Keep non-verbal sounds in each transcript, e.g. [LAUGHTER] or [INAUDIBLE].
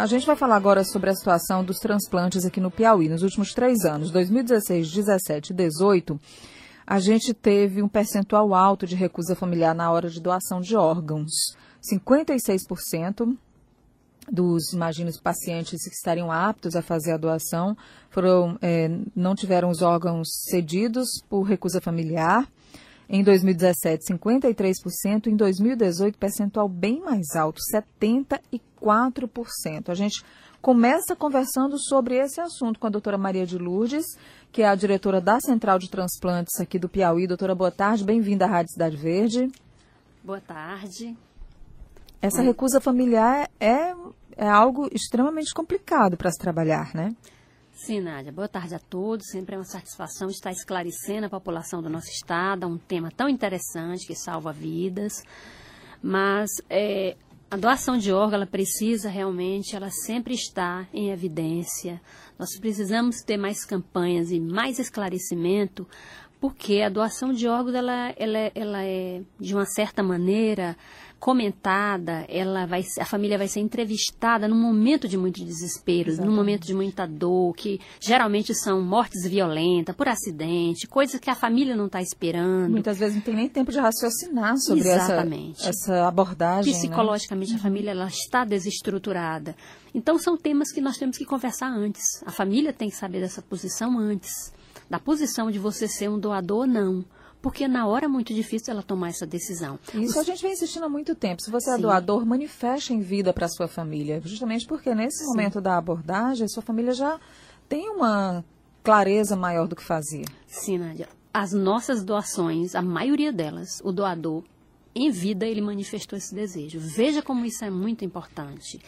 a gente vai falar agora sobre a situação dos transplantes aqui no Piauí. Nos últimos três anos, 2016, 17 e 18, a gente teve um percentual alto de recusa familiar na hora de doação de órgãos. 56% dos, imagino, pacientes que estariam aptos a fazer a doação foram, é, não tiveram os órgãos cedidos por recusa familiar. Em 2017, 53%. Em 2018, percentual bem mais alto, 74%. A gente começa conversando sobre esse assunto com a doutora Maria de Lourdes, que é a diretora da Central de Transplantes aqui do Piauí. Doutora, boa tarde. Bem-vinda à Rádio Cidade Verde. Boa tarde. Essa recusa familiar é, é algo extremamente complicado para se trabalhar, né? Sim, Nádia. Boa tarde a todos. Sempre é uma satisfação estar esclarecendo a população do nosso estado, um tema tão interessante que salva vidas. Mas é, a doação de órgão, ela precisa realmente, ela sempre está em evidência. Nós precisamos ter mais campanhas e mais esclarecimento, porque a doação de órgãos, ela, ela, ela é, de uma certa maneira, comentada, ela vai, a família vai ser entrevistada num momento de muito desespero, Exatamente. num momento de muita dor, que geralmente são mortes violentas, por acidente, coisas que a família não está esperando. Muitas vezes não tem nem tempo de raciocinar sobre essa, essa, abordagem. Né? Psicologicamente, né? a família ela está desestruturada. Então, são temas que nós temos que conversar antes. A família tem que saber dessa posição antes. Da posição de você ser um doador ou não porque na hora é muito difícil ela tomar essa decisão. Isso a gente vem insistindo há muito tempo. Se você é Sim. é doador, manifeste em vida para sua família, justamente porque nesse Sim. momento da abordagem, sua família já tem uma clareza maior do que fazer. Sim, Nádia. As nossas doações, a maioria delas, o doador em vida ele manifestou esse desejo. Veja como isso é muito importante.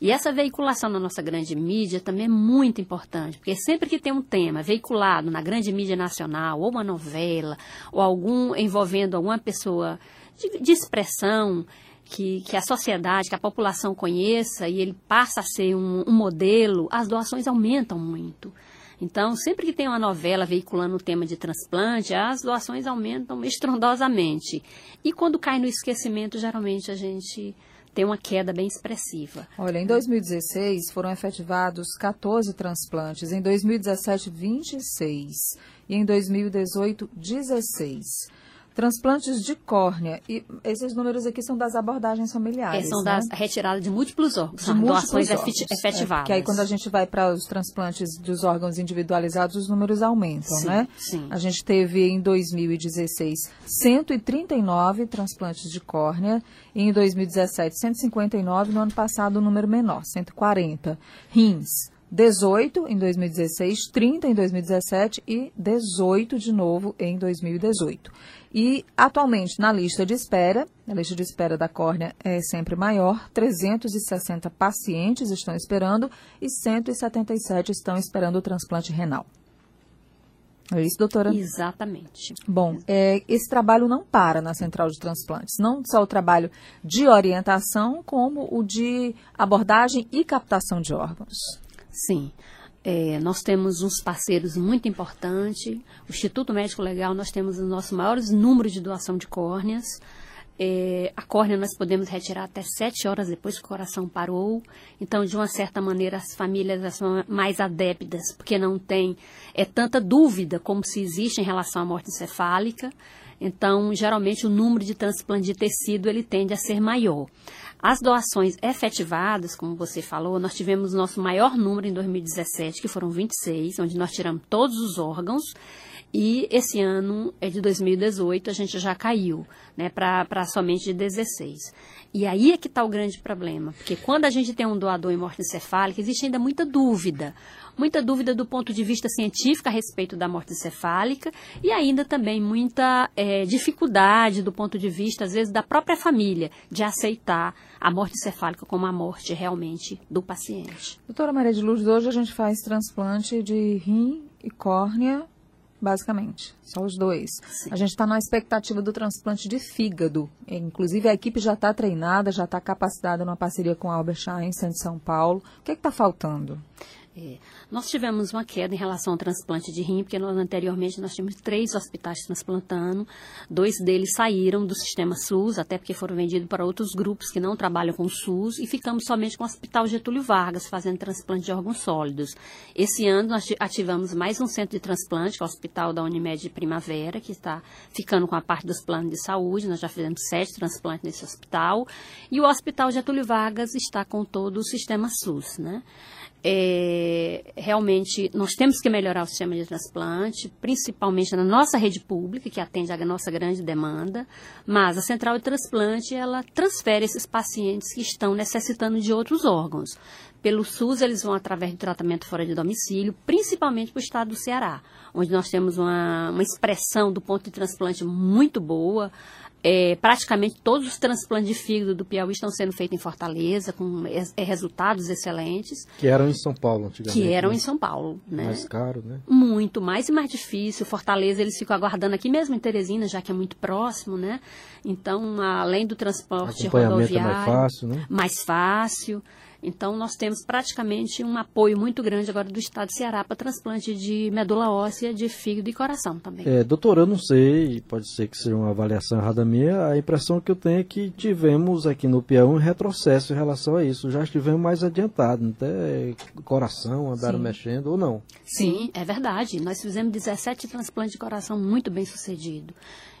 E essa veiculação na nossa grande mídia também é muito importante, porque sempre que tem um tema veiculado na grande mídia nacional, ou uma novela, ou algum envolvendo alguma pessoa de, de expressão, que, que, a sociedade, que a população conheça e ele passa a ser um, um modelo, as doações aumentam muito. Então, sempre que tem uma novela veiculando o tema de transplante, as doações aumentam [LAUGHS] estrondosamente. E quando cai no esquecimento, geralmente a gente tem uma queda bem expressiva. Olha, em 2016 foram efetivados 14 transplantes, em 2017 26 e em 2018 16 transplantes de córnea. E esses números aqui são das abordagens familiares. É, são né? das retiradas de múltiplos órgãos, de múltiplos doações órgãos. efetivadas. É, que aí quando a gente vai para os transplantes dos órgãos individualizados, os números aumentam, sim, né? Sim. A gente teve em 2016 139 transplantes de córnea e em 2017 159, no ano passado o um número menor, 140. Rins 18 em 2016, 30 em 2017 e 18 de novo em 2018. E atualmente na lista de espera, a lista de espera da córnea é sempre maior, 360 pacientes estão esperando e 177 estão esperando o transplante renal. É isso, doutora? Exatamente. Bom, é, esse trabalho não para na central de transplantes. Não só o trabalho de orientação, como o de abordagem e captação de órgãos. Sim. É, nós temos uns parceiros muito importantes. O Instituto Médico Legal, nós temos os nossos maiores números de doação de córneas. É, a córnea nós podemos retirar até sete horas depois que o coração parou. Então, de uma certa maneira, as famílias são mais adépitas, porque não tem é, tanta dúvida como se existe em relação à morte encefálica. Então, geralmente, o número de transplante de tecido ele tende a ser maior. As doações efetivadas, como você falou, nós tivemos nosso maior número em 2017, que foram 26, onde nós tiramos todos os órgãos. E esse ano é de 2018, a gente já caiu né, para somente 16. E aí é que está o grande problema, porque quando a gente tem um doador em morte encefálica, existe ainda muita dúvida muita dúvida do ponto de vista científico a respeito da morte encefálica e ainda também muita é, dificuldade do ponto de vista, às vezes, da própria família de aceitar a morte encefálica como a morte realmente do paciente. Doutora Maria de Luz, hoje a gente faz transplante de rim e córnea basicamente. Só os dois. Sim. A gente está na expectativa do transplante de fígado. Inclusive, a equipe já está treinada, já está capacitada numa parceria com a Albert Einstein de São Paulo. O que é está faltando? É, nós tivemos uma queda em relação ao transplante de rim, porque nós, anteriormente nós tínhamos três hospitais transplantando, dois deles saíram do sistema SUS, até porque foram vendidos para outros grupos que não trabalham com o SUS, e ficamos somente com o Hospital Getúlio Vargas, fazendo transplante de órgãos sólidos. Esse ano nós ativamos mais um centro de transplante, que é o Hospital da Unimed Primavera, que está ficando com a parte dos planos de saúde, nós já fizemos sete transplantes nesse hospital, e o Hospital Getúlio Vargas está com todo o sistema SUS, né? É, realmente, nós temos que melhorar o sistema de transplante, principalmente na nossa rede pública, que atende a nossa grande demanda, mas a central de transplante, ela transfere esses pacientes que estão necessitando de outros órgãos. Pelo SUS, eles vão através do tratamento fora de domicílio, principalmente para o estado do Ceará, onde nós temos uma, uma expressão do ponto de transplante muito boa, é, praticamente todos os transplantes de fígado do Piauí estão sendo feitos em Fortaleza, com é, resultados excelentes. Que eram em São Paulo antigamente. Que eram né? em São Paulo. Né? Mais caro, né? Muito mais e mais difícil. Fortaleza, eles ficam aguardando aqui mesmo em Teresina, já que é muito próximo, né? Então, além do transporte rodoviário... É mais fácil, né? Mais fácil. Então, nós temos praticamente um apoio muito grande agora do Estado de Ceará para transplante de medula óssea, de fígado e coração também. É, doutor, eu não sei, pode ser que seja uma avaliação errada minha, a impressão que eu tenho é que tivemos aqui no Piauí um retrocesso em relação a isso. Já estivemos mais adiantados, até coração andaram Sim. mexendo ou não. Sim, é verdade. Nós fizemos 17 transplantes de coração muito bem sucedido.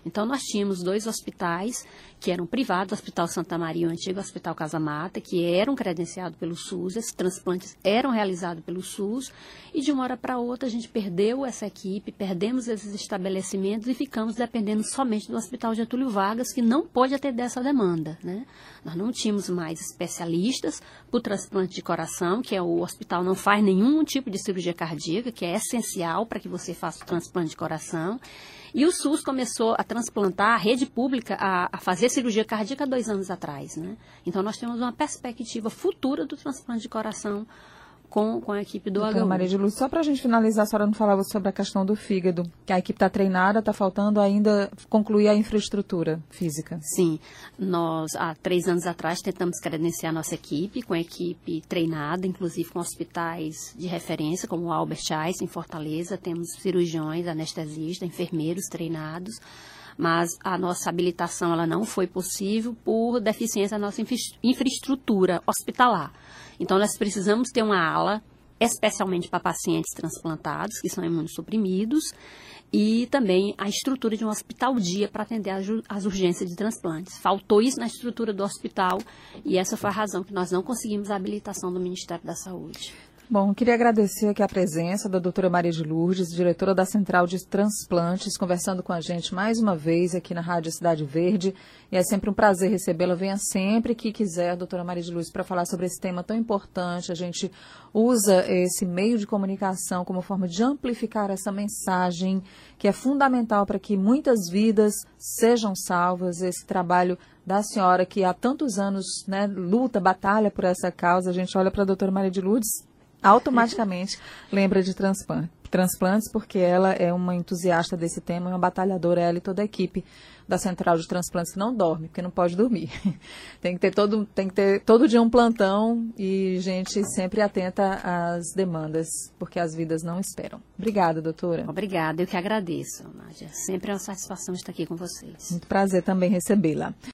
Então, nós tínhamos dois hospitais que eram privados, o Hospital Santa Maria e o antigo Hospital Casa Mata, que eram credenciados pelo SUS, esses transplantes eram realizados pelo SUS, e de uma hora para outra a gente perdeu essa equipe, perdemos esses estabelecimentos e ficamos dependendo somente do Hospital Getúlio Vargas, que não pôde atender essa demanda. Né? Nós não tínhamos mais especialistas para o transplante de coração, que é o hospital não faz nenhum tipo de cirurgia cardíaca, que é essencial para que você faça o transplante de coração. E o SUS começou a transplantar, a rede pública, a, a fazer cirurgia cardíaca dois anos atrás. Né? Então, nós temos uma perspectiva futura do transplante de coração com, com a equipe do Doutora Maria de Luz, só para a gente finalizar, a senhora não falava sobre a questão do fígado, que a equipe está treinada, está faltando ainda concluir a infraestrutura física. Sim, nós há três anos atrás tentamos credenciar nossa equipe, com a equipe treinada, inclusive com hospitais de referência, como o Albert Einstein, em Fortaleza, temos cirurgiões, anestesistas, enfermeiros treinados, mas a nossa habilitação ela não foi possível por deficiência da nossa infraestrutura hospitalar. Então, nós precisamos ter uma ala especialmente para pacientes transplantados, que são imunossuprimidos, e também a estrutura de um hospital-dia para atender as urgências de transplantes. Faltou isso na estrutura do hospital e essa foi a razão que nós não conseguimos a habilitação do Ministério da Saúde. Bom, queria agradecer aqui a presença da doutora Maria de Lourdes, diretora da Central de Transplantes, conversando com a gente mais uma vez aqui na Rádio Cidade Verde. E é sempre um prazer recebê-la. Venha sempre que quiser, doutora Maria de Lourdes, para falar sobre esse tema tão importante. A gente usa esse meio de comunicação como forma de amplificar essa mensagem que é fundamental para que muitas vidas sejam salvas. Esse trabalho da senhora que há tantos anos né, luta, batalha por essa causa. A gente olha para a doutora Maria de Lourdes automaticamente lembra de transplantes, porque ela é uma entusiasta desse tema, uma batalhadora, ela e toda a equipe da Central de Transplantes que não dorme, porque não pode dormir. [LAUGHS] tem que ter todo, tem que ter todo dia um plantão e gente sempre atenta às demandas, porque as vidas não esperam. Obrigada, doutora. Obrigada, eu que agradeço, Nádia. Sempre é uma satisfação estar aqui com vocês. Muito prazer também recebê-la.